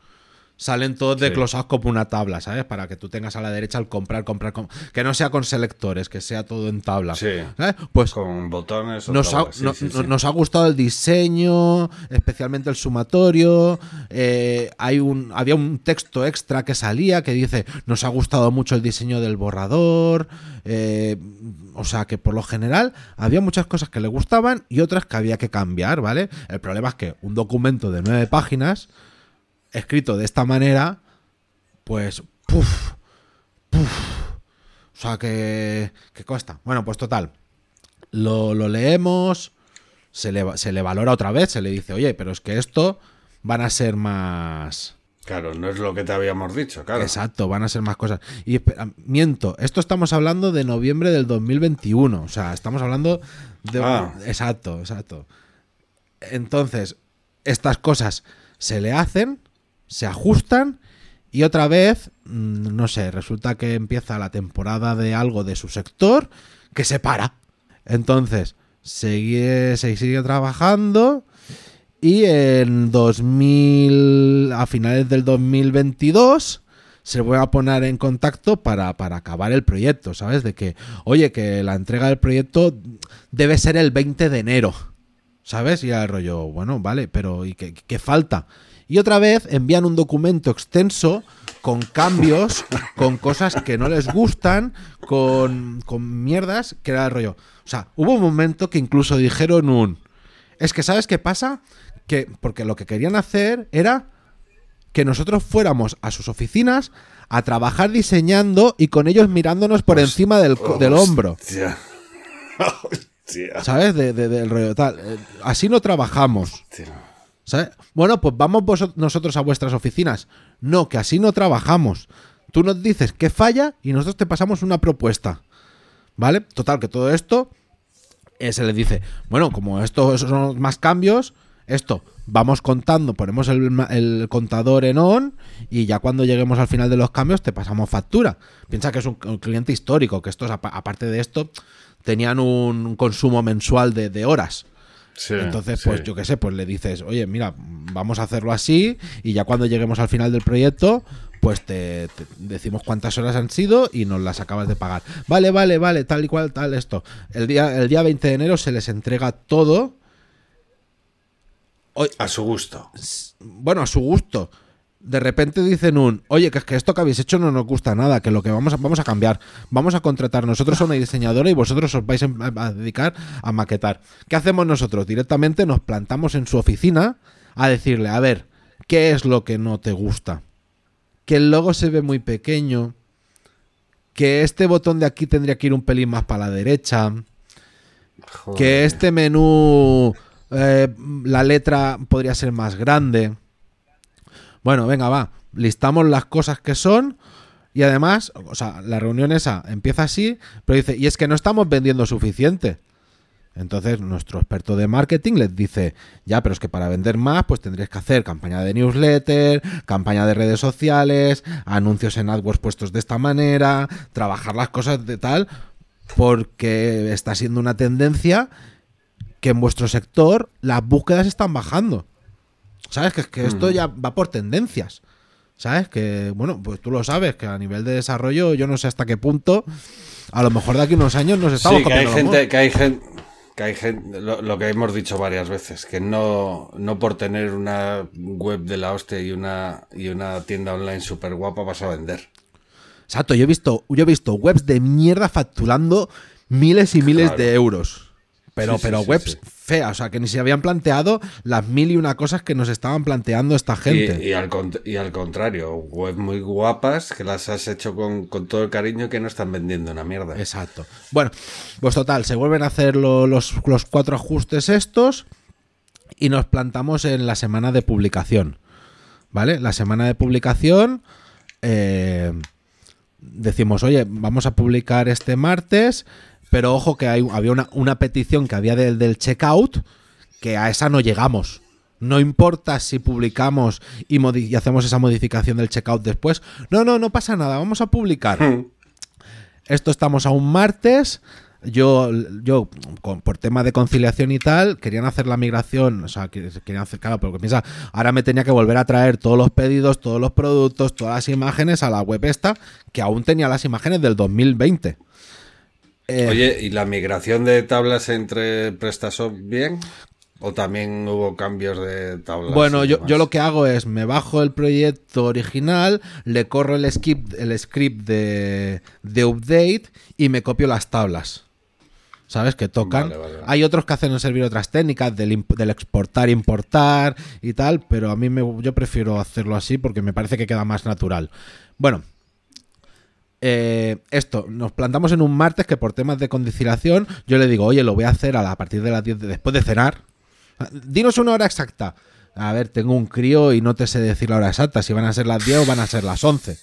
salen todos desglosados como una tabla, ¿sabes? Para que tú tengas a la derecha el comprar, comprar, com- que no sea con selectores, que sea todo en tabla. Sí. ¿sabes? Pues Con botones o nos ha, sí, sí, no- sí. nos ha gustado el diseño, especialmente el sumatorio. eh, hay un, había un texto extra que salía que dice: Nos ha gustado mucho el diseño del borrador. eh, o sea que por lo general había muchas cosas que le gustaban y otras que había que cambiar, ¿vale? El problema es que un documento de nueve páginas, escrito de esta manera, pues. Puf, puf. O sea que. que cuesta. Bueno, pues total lo, lo leemos, se le, se le valora otra vez, se le dice, oye, pero es que esto van a ser más... Claro, no es lo que te habíamos dicho, claro. Exacto, van a ser más cosas. Y espera, miento, esto estamos hablando de noviembre del 2021, o sea, estamos hablando de... Ah. Exacto, exacto. Entonces, estas cosas se le hacen, se ajustan y otra vez, mm, no sé, resulta que empieza la temporada de algo de su sector que se para. Entonces, sigue, se sigue trabajando y en 2000, a finales del 2022 se vuelve a poner en contacto para, para acabar el proyecto, ¿sabes? De que, oye, que la entrega del proyecto debe ser el 20 de enero, ¿sabes? Y el rollo, bueno, vale, pero ¿y qué, qué falta? Y otra vez envían un documento extenso con cambios, con cosas que no les gustan, con, con mierdas, que era el rollo. O sea, hubo un momento que incluso dijeron un... Es que, ¿sabes qué pasa? Que, porque lo que querían hacer era que nosotros fuéramos a sus oficinas a trabajar diseñando y con ellos mirándonos por encima del, del hombro. Hostia. Hostia. ¿Sabes? De- de- del rollo tal. Eh, Así no trabajamos. Hostia. Bueno, pues vamos nosotros a vuestras oficinas. No, que así no trabajamos. Tú nos dices qué falla y nosotros te pasamos una propuesta. ¿Vale? Total, que todo esto eh, se le dice, bueno, como estos son más cambios, esto, vamos contando, ponemos el, el contador en on y ya cuando lleguemos al final de los cambios te pasamos factura. Piensa que es un, cliente histórico, que estos, apa- aparte de esto, tenían un consumo mensual de, de horas. Sí, Entonces, sí. pues yo qué sé, pues le dices, oye, mira, vamos a hacerlo así y ya cuando lleguemos al final del proyecto, pues te, te decimos cuántas horas han sido y nos las acabas de pagar. Vale, vale, vale, tal y cual, tal, esto. El día, el día 20 de enero se les entrega todo, Hoy- A su gusto. bueno, a su gusto. De repente dicen un, oye, que es que esto que habéis hecho no nos gusta nada, que lo que vamos a, vamos a cambiar, vamos a contratar nosotros a una diseñadora y vosotros os vais a, dedicar a maquetar. ¿Qué hacemos nosotros? Directamente nos plantamos en su oficina a decirle, a ver, ¿qué es lo que no te gusta? Que el logo se ve muy pequeño, que este botón de aquí tendría que ir un pelín más para la derecha, Joder. que este menú, eh, la letra podría ser más grande. Bueno, venga, va. Listamos las cosas que son. Y además, o sea, la reunión esa empieza así, pero dice, y es que no estamos vendiendo suficiente. Entonces, nuestro experto de marketing les dice, ya, pero es que para vender más, pues tendréis que hacer campaña de newsletter, campaña de redes sociales, anuncios en AdWords puestos de esta manera, trabajar las cosas de tal, porque está siendo una tendencia que en vuestro sector las búsquedas están bajando. ¿Sabes? Que, que esto ya va por tendencias. ¿Sabes? Que, bueno, pues tú lo sabes, que a nivel de desarrollo yo no sé hasta qué punto, a lo mejor de aquí unos años nos estamos Sí, que hay gente, que hay gente, que hay gente, lo, lo que hemos dicho varias veces, que no, no por tener una web de la hostia y una, y una tienda online súper guapa vas a vender. Exacto, yo he visto, yo he visto webs de mierda facturando miles y miles Claro. de euros. Pero, Sí, pero sí, webs sí. feas, o sea, que ni se habían planteado las mil y una cosas que nos estaban planteando esta gente. Y, y al, y al contrario, web muy guapas que las has hecho con, con todo el cariño y que no están vendiendo una mierda. Exacto. Bueno, pues total, se vuelven a hacer lo- los, los cuatro ajustes estos y nos plantamos en la semana de publicación. ¿Vale? La semana de publicación eh, decimos, oye, vamos a publicar este martes, pero ojo que hay, había una, una petición que había del, del checkout que a esa no llegamos. No importa si publicamos y, hacemos esa modificación del checkout después. No, no, no pasa nada, vamos a publicar. Esto estamos a un martes. Yo, yo con- por tema de conciliación y tal, querían hacer la migración, o sea, que- querían hacer, claro, pero piensa, ahora me tenía que volver a traer todos los pedidos, todos los productos, todas las imágenes a la web esta, que aún tenía las imágenes del 2020. Eh, Oye, ¿y la migración de tablas entre PrestaShop bien? ¿O también hubo cambios de tablas? Bueno, yo, yo lo que hago es me bajo el proyecto original, le corro el script, el script de, de update y me copio las tablas. ¿Sabes? Que tocan. Vale, vale, vale. Hay otros que hacen servir otras técnicas del, del exportar, importar y tal, pero a mí me, yo prefiero hacerlo así porque me parece que queda más natural. Bueno, eh, esto, nos plantamos en un martes que por temas de conciliación yo le digo, oye, lo voy a hacer a, partir de las 10 de- después de cenar. Dinos una hora exacta. A ver, tengo un crío y no te sé decir la hora exacta, si van a ser las 10 o van a ser las 11.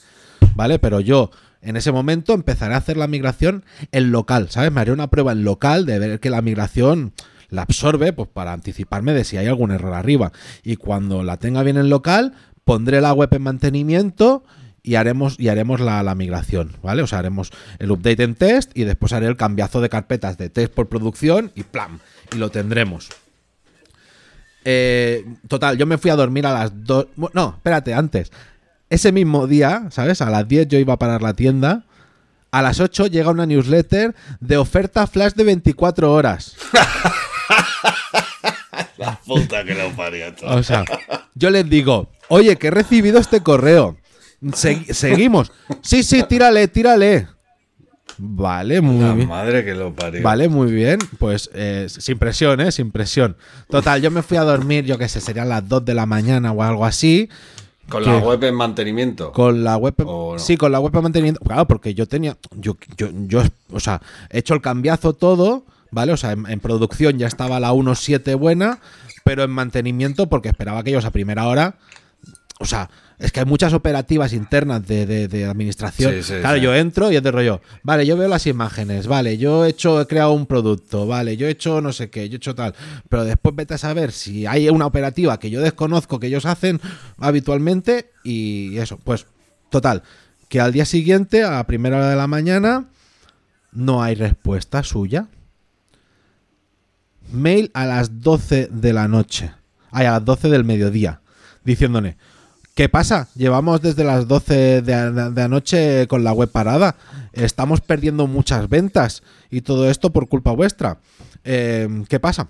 ¿Vale? Pero yo en ese momento empezaré a hacer la migración en local, ¿sabes? Me haré una prueba en local de ver que la migración la absorbe, pues para anticiparme de si hay algún error arriba. Y cuando la tenga bien en local, pondré la web en mantenimiento y haremos, y haremos la, la migración, ¿vale? O sea, haremos el update en test y después haré el cambiazo de carpetas de test por producción y ¡plam! Y lo tendremos. Eh, total, yo me fui a dormir a las 2. No, espérate, antes. Ese mismo día, ¿sabes? A las 10 yo iba a parar la tienda. A las 8 llega una newsletter de oferta flash de 24 horas. La puta que lo parió todo. O sea, yo les digo, oye, que he recibido este correo. Se- seguimos. Sí, sí, tírale, tírale. Vale, muy La bien. madre que lo parió. Vale, muy bien. Pues eh, sin presión, ¿eh? Sin presión. Total, yo me fui a dormir, yo qué sé, serían las 2 de la mañana o algo así. Con la web en mantenimiento. Con la web. ¿O no? Sí, con la web de mantenimiento. Claro, porque yo tenía. Yo, yo, yo, o sea, he hecho el cambiazo todo, ¿vale? O sea, en, en producción ya estaba la 1.7 buena, pero en mantenimiento, porque esperaba que ellos a primera hora. O sea, es que hay muchas operativas internas de, de- de administración. Sí, sí, claro, sí. yo entro y es de rollo. Vale, yo veo las imágenes, vale, yo he hecho, he creado un producto, vale, yo he hecho no sé qué, yo he hecho tal. Pero después vete a saber si hay una operativa que yo desconozco que ellos hacen habitualmente y eso. Pues, total, que al día siguiente, a primera hora de la mañana, no hay respuesta suya. Mail a las 12 de la noche. Ay, a las 12 del mediodía. Diciéndole, ¿qué pasa? Llevamos desde las 12 de, anoche con la web parada. Estamos perdiendo muchas ventas y todo esto por culpa vuestra. Eh, ¿Qué pasa?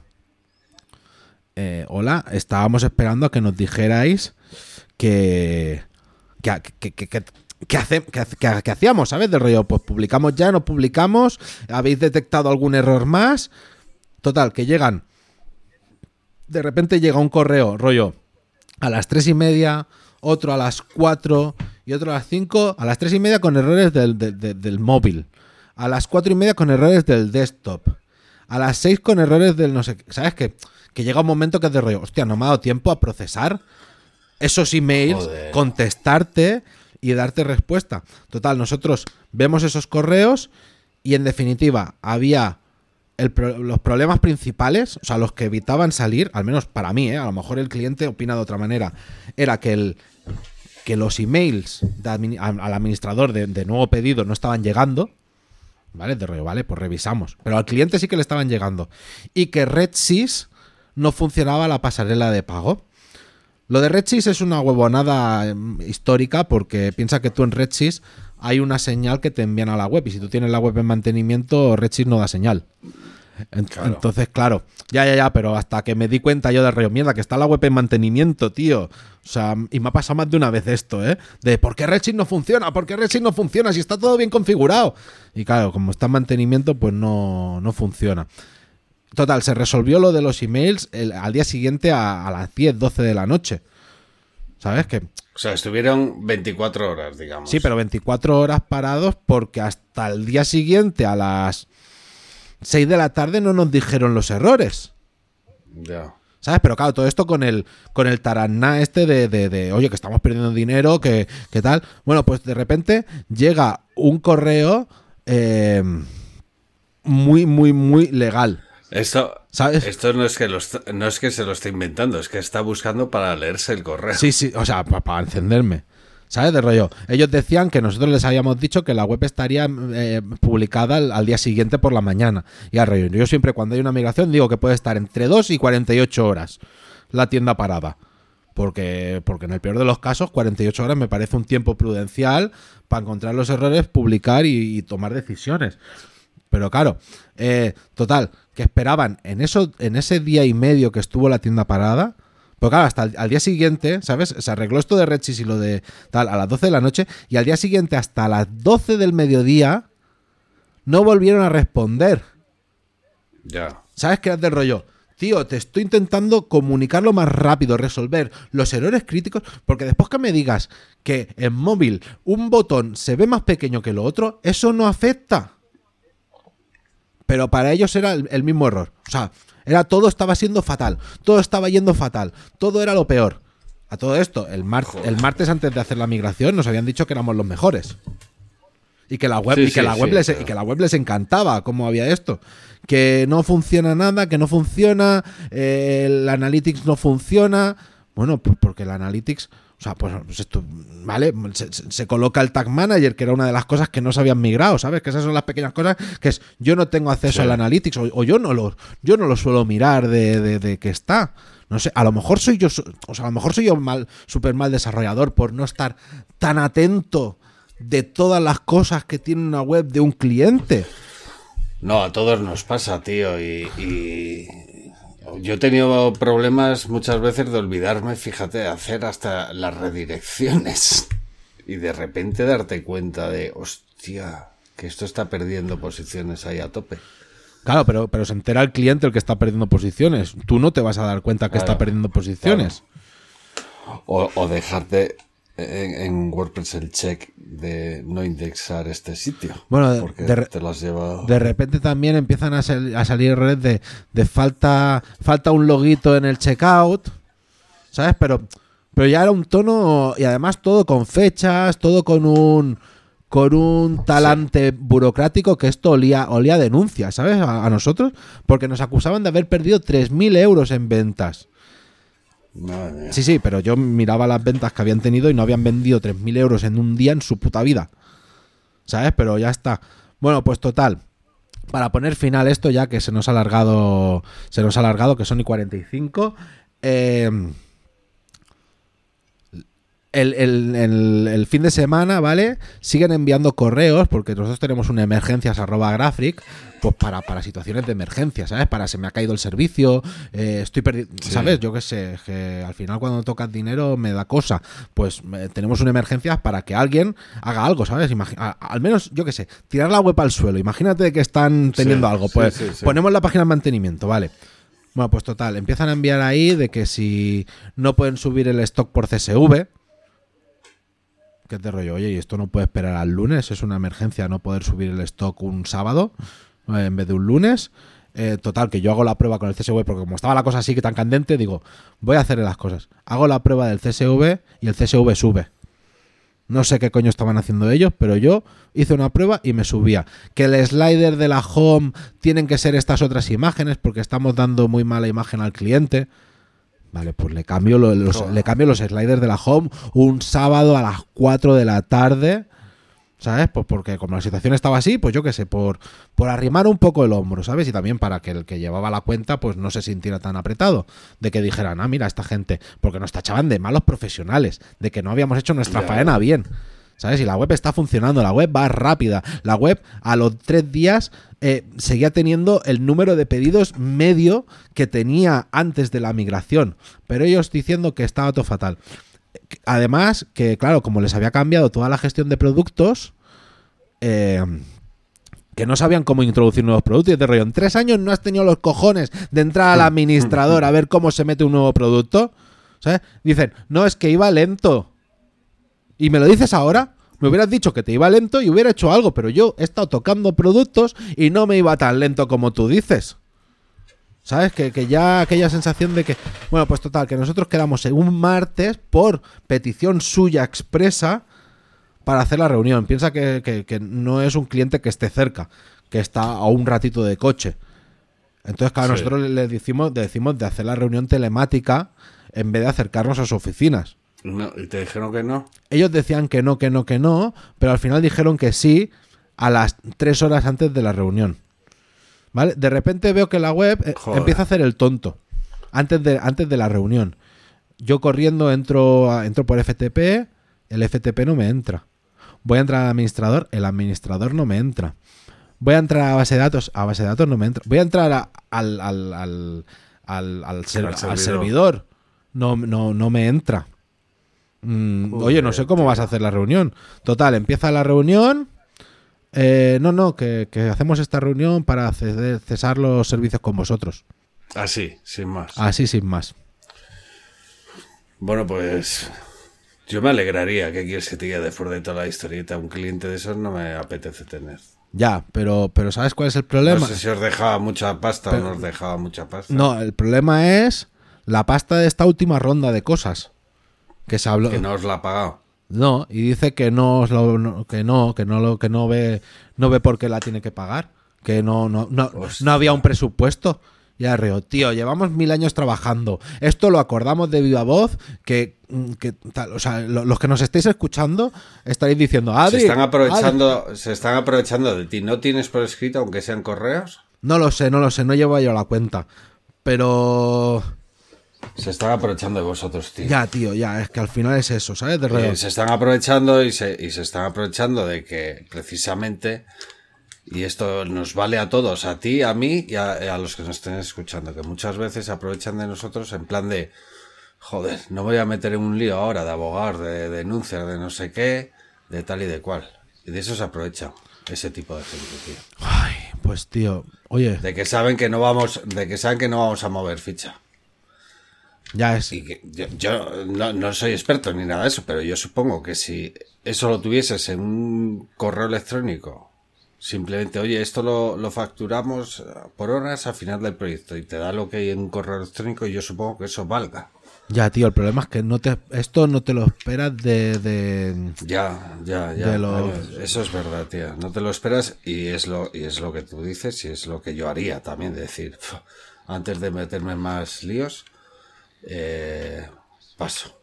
Eh, hola, estábamos esperando a que nos dijerais que... que hace- hacíamos, ¿sabes? Del rollo, pues publicamos ya, no publicamos, habéis detectado algún error más. Total, que llegan. De repente llega un correo, rollo, a las tres y media, otro a las cuatro y otro a las cinco. A las tres y media con errores del, del- del- del móvil. A las cuatro y media con errores del desktop. A las seis con errores del no sé qué. ¿Sabes qué? Que llega un momento que es de rollo, hostia, no me ha dado tiempo a procesar esos emails, Joder. contestarte y darte respuesta. Total, nosotros vemos esos correos y en definitiva había los problemas principales, o sea, los que evitaban salir, al menos para mí, ¿eh? a lo mejor el cliente opina de otra manera, era que, el, que los emails al administrador de, de nuevo pedido no estaban llegando, ¿Vale? De rollo, vale, pues revisamos. Pero al cliente sí que le estaban llegando. Y que RedSys no funcionaba la pasarela de pago. Lo de RedSys es una huevonada em, histórica porque piensa que tú en RedSys hay una señal que te envían a la web y si tú tienes la web en mantenimiento, RedSys no da señal. Claro. Entonces, claro, ya, ya, ya, pero hasta que me di cuenta yo de rollo, mierda, que está la web en mantenimiento, tío. O sea, y me ha pasado más de una vez esto, ¿eh? De ¿por qué Redshift no funciona? ¿Por qué Redshift no funciona? Si está todo bien configurado. Y claro, como está en mantenimiento, pues no, no funciona. Total, se resolvió lo de los emails el- al día siguiente a, a las 10, 12 de la noche. ¿Sabes? Que O sea, estuvieron 24 horas, digamos. Sí, pero 24 horas parados porque hasta el día siguiente a las 6 de la tarde no nos dijeron los errores. Ya. ¿Sabes? Pero claro, todo esto con el, con el taraná este de, de- de, oye, que estamos perdiendo dinero, que, que tal. Bueno, pues de repente llega un correo eh, muy, muy, muy legal. Esto, ¿Sabes? esto no, es que no es que se lo esté inventando, es que está buscando para leerse el correo. Sí, sí, o sea, para encenderme. ¿Sabes? De rollo. Ellos decían que nosotros les habíamos dicho que la web estaría eh, publicada al, al día siguiente por la mañana. Y al rollo. Yo siempre cuando hay una migración digo que puede estar entre 2 y 48 horas la tienda parada. Porque, porque en el peor de los casos, 48 horas me parece un tiempo prudencial para encontrar los errores, publicar y, y tomar decisiones. Pero claro, eh, total, que esperaban en, eso, en ese día y medio que estuvo la tienda parada. Pues claro, hasta el, al día siguiente, ¿sabes? Se arregló esto de Redsys y lo de tal a las 12 de la noche. Y al día siguiente, hasta las 12 del mediodía, no volvieron a responder. Ya. ¿Sabes qué es del rollo? Tío, te estoy intentando comunicarlo más rápido, resolver los errores críticos, porque después que me digas que en móvil un botón se ve más pequeño que lo otro, eso no afecta. Pero para ellos era el, el mismo error. O sea, era todo estaba siendo fatal, todo estaba yendo fatal, todo era lo peor. A todo esto, el, mar- el martes antes de hacer la migración nos habían dicho que éramos los mejores. Y que la web, Sí, y que sí, la web sí, les, claro. y que la web les encantaba cómo había esto. Que no funciona nada, que no funciona, eh, el Analytics no funciona. Bueno, pues porque el Analytics, o sea, pues, pues esto, ¿vale? Se, coloca el Tag Manager, que era una de las cosas que no se habían migrado, ¿sabes? Que esas son las pequeñas cosas que es, yo no tengo acceso Sí. al Analytics, o, o yo no lo, yo no lo suelo mirar de, de- de que está. No sé, a lo mejor soy yo, o sea, a lo mejor soy yo mal, súper mal desarrollador por no estar tan atento de todas las cosas que tiene una web de un cliente. No, a todos nos pasa, tío. Y, y yo he tenido problemas muchas veces de olvidarme, fíjate, de hacer hasta las redirecciones. Y de repente darte cuenta de, hostia, que esto está perdiendo posiciones ahí a tope. Claro, pero, pero se entera el cliente el que está perdiendo posiciones. Tú no te vas a dar cuenta que Claro, está perdiendo posiciones. O, o dejarte en, en WordPress el check de no indexar este sitio. Bueno, de- porque de te lo has llevado. De repente también empiezan a, sal- a salir errores de, de falta, falta un loguito en el checkout, ¿sabes? Pero, pero ya era un tono y además todo con fechas, todo con un con un talante burocrático que esto olía, olía a denuncia, ¿sabes? A, a nosotros, porque nos acusaban de haber perdido 3.000 euros en ventas. Sí, sí, pero yo miraba las ventas que habían tenido y no habían vendido 3.000 euros en un día en su puta vida. ¿Sabes? Pero ya está. Bueno, pues total. Para poner final esto, ya que se nos ha alargado, se nos ha alargado, que son y 45. eh, el, el- el- el fin de semana, ¿vale? Siguen enviando correos, porque nosotros tenemos una emergencias arroba graphic, pues para, para situaciones de emergencia, ¿sabes? Para se me ha caído el servicio, eh, estoy perdiendo, ¿sabes? Yo qué sé, que al final cuando tocas dinero me da cosa. Pues eh, tenemos una emergencia para que alguien haga algo, ¿sabes? Imagi- a- al menos, yo qué sé, tirar la web al suelo. Imagínate que están teniendo Sí, algo, pues sí, ponemos la página de mantenimiento, ¿vale? Bueno, pues total, empiezan a enviar ahí de que si no pueden subir el stock por CSV, que te rollo, oye, y esto no puede esperar al lunes, es una emergencia no poder subir el stock un sábado eh, en vez de un lunes. Eh, total, que yo hago la prueba con el CSV, porque como estaba la cosa así que tan candente, digo, voy a hacer las cosas. Hago la prueba del CSV y el CSV sube. No sé qué coño estaban haciendo ellos, pero yo hice una prueba y me subía. Que el slider de la home tienen que ser estas otras imágenes porque estamos dando muy mala imagen al cliente. Vale, pues le cambio, lo- los, le cambio los sliders de la home un sábado a las 4 de la tarde. ¿Sabes? Pues porque como la situación estaba así, pues yo qué sé, por, por arrimar un poco el hombro, ¿sabes? Y también para que el que llevaba la cuenta, pues no se sintiera tan apretado. De que dijeran, ah, mira, esta gente, porque nos tachaban de malos profesionales, de que no habíamos hecho nuestra Ya. faena bien. ¿Sabes? Y la web está funcionando, la web va rápida. La web a los tres días eh, seguía teniendo el número de pedidos medio que tenía antes de la migración. Pero ellos diciendo que estaba todo fatal. Además, que claro, como les había cambiado toda la gestión de productos, eh, que no sabían cómo introducir nuevos productos. Y de rollo, en tres años no has tenido los cojones de entrar al administrador a ver cómo se mete un nuevo producto. ¿Sabes? Dicen, no, es que iba lento. Y me lo dices ahora, me hubieras dicho que te iba lento y hubiera hecho algo, pero yo he estado tocando productos y no me iba tan lento como tú dices. ¿Sabes? Que, que ya aquella sensación de que... Bueno, pues total, que nosotros quedamos en un martes por petición suya expresa para hacer la reunión. Piensa que, que- que no es un cliente que esté cerca, que está a un ratito de coche. Entonces, claro, Sí. nosotros le- le decimos, le decimos de hacer la reunión telemática en vez de acercarnos a sus oficinas. No, ¿Y te dijeron que no? Ellos decían que no, que no, que no, pero al final dijeron que sí a las tres horas antes de la reunión. ¿Vale? De repente veo que la web eh, Joder. empieza a hacer el tonto antes de, antes de la reunión. Yo corriendo entro, a- entro por FTP, el FTP no me entra. Voy a entrar al administrador, el administrador no me entra. Voy a entrar a base de datos, a base de datos no me entra. Voy a entrar a- al, al, al, al- al ser- Al al servidor. servidor, no, no, no me entra. Mm, oye, no sé cómo vas a hacer la reunión. Total, empieza la reunión. Eh, no, no, que, que hacemos esta reunión para cesar los servicios con vosotros. Así, sin más. Así sin más. Bueno, pues yo me alegraría que quieres que te después de toda la historieta. Un cliente de esos no me apetece tener. Ya, pero, pero ¿sabes cuál es el problema? No sé si os dejaba mucha pasta Pero- o no os dejaba mucha pasta. No, el problema es la pasta de esta última ronda de cosas. Que se habló. Que no os la ha pagado. No, y dice que no, os lo- no- que no, que no lo, que no ve, no ve por qué la tiene que pagar, que no, no, no, Hostia. no había un presupuesto. Ya reo, tío, llevamos mil años trabajando. Esto lo acordamos de viva voz, que, mm, que tal, o sea, lo- los que nos estáis escuchando estaréis diciendo, Adri, se están Adri". aprovechando, se están aprovechando de ti. ¿No tienes por escrito, aunque sean correos? No lo sé, no lo sé, no llevo yo la cuenta. Pero Se están aprovechando de vosotros, tío. ya, tío, ya, es que al final es eso, ¿sabes? De. Eh, se están aprovechando y se, y se están aprovechando de que precisamente, y esto nos vale a todos, a ti, a mí y a, los que nos estén escuchando, que muchas veces se aprovechan de nosotros en plan de, joder, no voy a meter en un lío ahora de abogar, de denunciar, de no sé qué, de tal y de cual. Y de eso se aprovecha ese tipo de gente, tío. Ay, pues tío, oye, De que saben que no vamos, de que saben que no vamos a mover ficha. Ya es. Y que yo, yo no, no soy experto ni nada de eso, pero yo supongo que si eso lo tuvieses en un correo electrónico, simplemente, oye, esto lo, lo facturamos eh, por horas al final del proyecto y te da lo que hay en un correo electrónico, yo supongo que eso valga. Ya, tío, el problema es que no te, esto no te lo esperas de, de, Ya, ya, ya. De los- Eso es verdad, tía. No te lo esperas y es lo, y es lo que tú dices y es lo que yo haría también. Decir, "Pf, antes de meterme en más líos, eh, paso.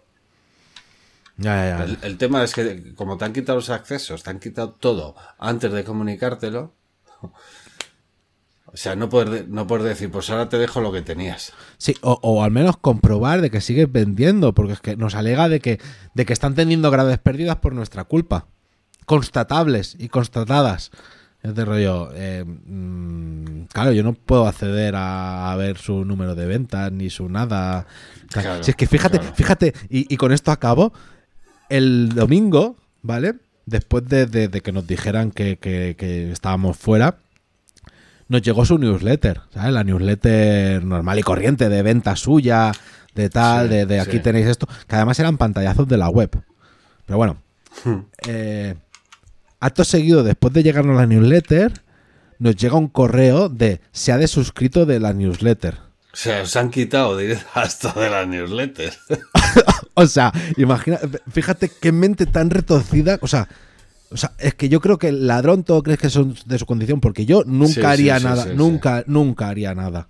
Ya, ya, ya. El, el tema es que como te han quitado los accesos, te han quitado todo antes de comunicártelo. O sea, no puedes, no puedes decir, pues ahora te dejo lo que tenías. Sí, o, o al menos comprobar de que sigues vendiendo, porque es que nos alega de que, de que están teniendo graves pérdidas por nuestra culpa. Constatables y constatadas. Es de rollo. eh, mm, claro, yo no puedo acceder a, a ver su número de ventas ni su nada. Claro, si es que fíjate, claro. fíjate, y, y con esto acabo. El domingo, ¿vale? Después de, de- de que nos dijeran que, que- que estábamos fuera, nos llegó su newsletter, ¿sabes? La newsletter normal y corriente de venta suya, de tal, Sí, de, de aquí sí. tenéis esto, que además eran pantallazos de la web. Pero bueno, Hmm. eh, acto seguido, después de llegarnos la newsletter, nos llega un correo de se ha desuscrito de la newsletter. O sea, os han quitado hasta de la newsletter. O sea, imagina, fíjate qué mente tan retorcida, o sea, o sea, es que yo creo que el ladrón todo crees que son de su condición, porque yo nunca Sí, haría sí, nada, sí, nunca, nunca haría nada.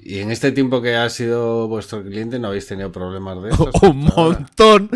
Y en este tiempo que ha sido vuestro cliente, ¿no habéis tenido problemas de estos? Un montón.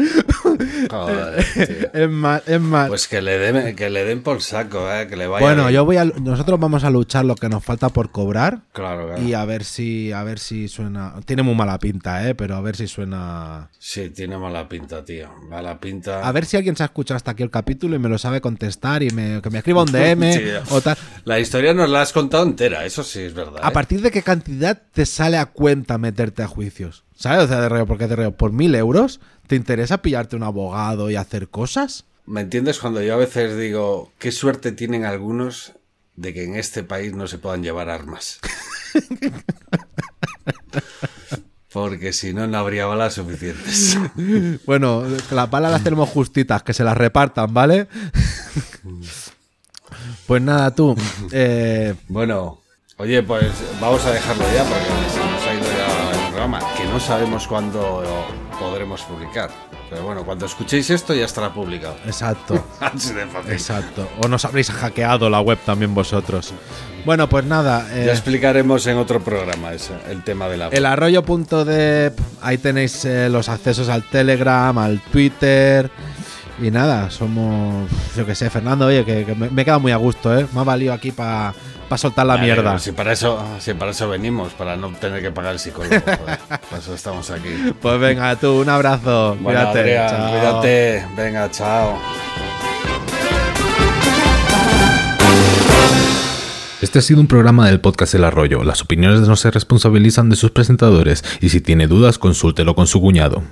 Joder, tío. Es mal, es mal. Pues que le den, que le den por saco, eh, que le vaya. bueno, bien. yo voy a. Nosotros vamos a luchar lo que nos falta por cobrar. Claro, claro. Y a ver si. A ver si suena. Tiene muy mala pinta, eh. Pero a ver si suena. Sí, tiene mala pinta, tío. Mala pinta. A ver si alguien se ha escuchado hasta aquí el capítulo y me lo sabe contestar y me, que me escriba un DM Sí. o tal. La historia nos la has contado entera, eso sí es verdad. ¿A ¿eh? partir de qué cantidad te sale a cuenta meterte a juicios? ¿Sabes? O sea, de reo, porque de reo, por mil euros, ¿te interesa pillarte un abogado y hacer cosas? ¿Me entiendes cuando yo a veces digo qué suerte tienen algunos de que en este país no se puedan llevar armas? Porque si no, no habría balas suficientes. Bueno, las balas las tenemos justitas, que se las repartan, ¿vale? pues nada, tú. eh, Bueno, oye, pues vamos a dejarlo ya porque se nos ha ido ya el programa, que no sabemos cuándo podremos publicar. Pero bueno, cuando escuchéis esto ya estará publicado. exacto. Así de fácil. Exacto. O nos habréis hackeado la web también vosotros. Bueno, pues nada. eh, Ya explicaremos en otro programa ese, el tema de la El arroyo.de, ahí tenéis eh, los accesos al Telegram, al Twitter. Y nada, somos, yo que sé, Fernando, oye, que, que me, me he quedado muy a gusto, ¿eh? Me ha valido aquí para soltar la Vale, mierda. Si para, eso, si para eso venimos, para no tener que pagar el psicólogo. joder. para eso estamos aquí. Pues venga, tú, un abrazo. Bueno, cuídate. Adrián, chao. cuídate. Venga, chao. Este ha sido un programa del podcast El Arroyo. Las opiniones no se responsabilizan de sus presentadores y si tiene dudas consúltelo con su cuñado.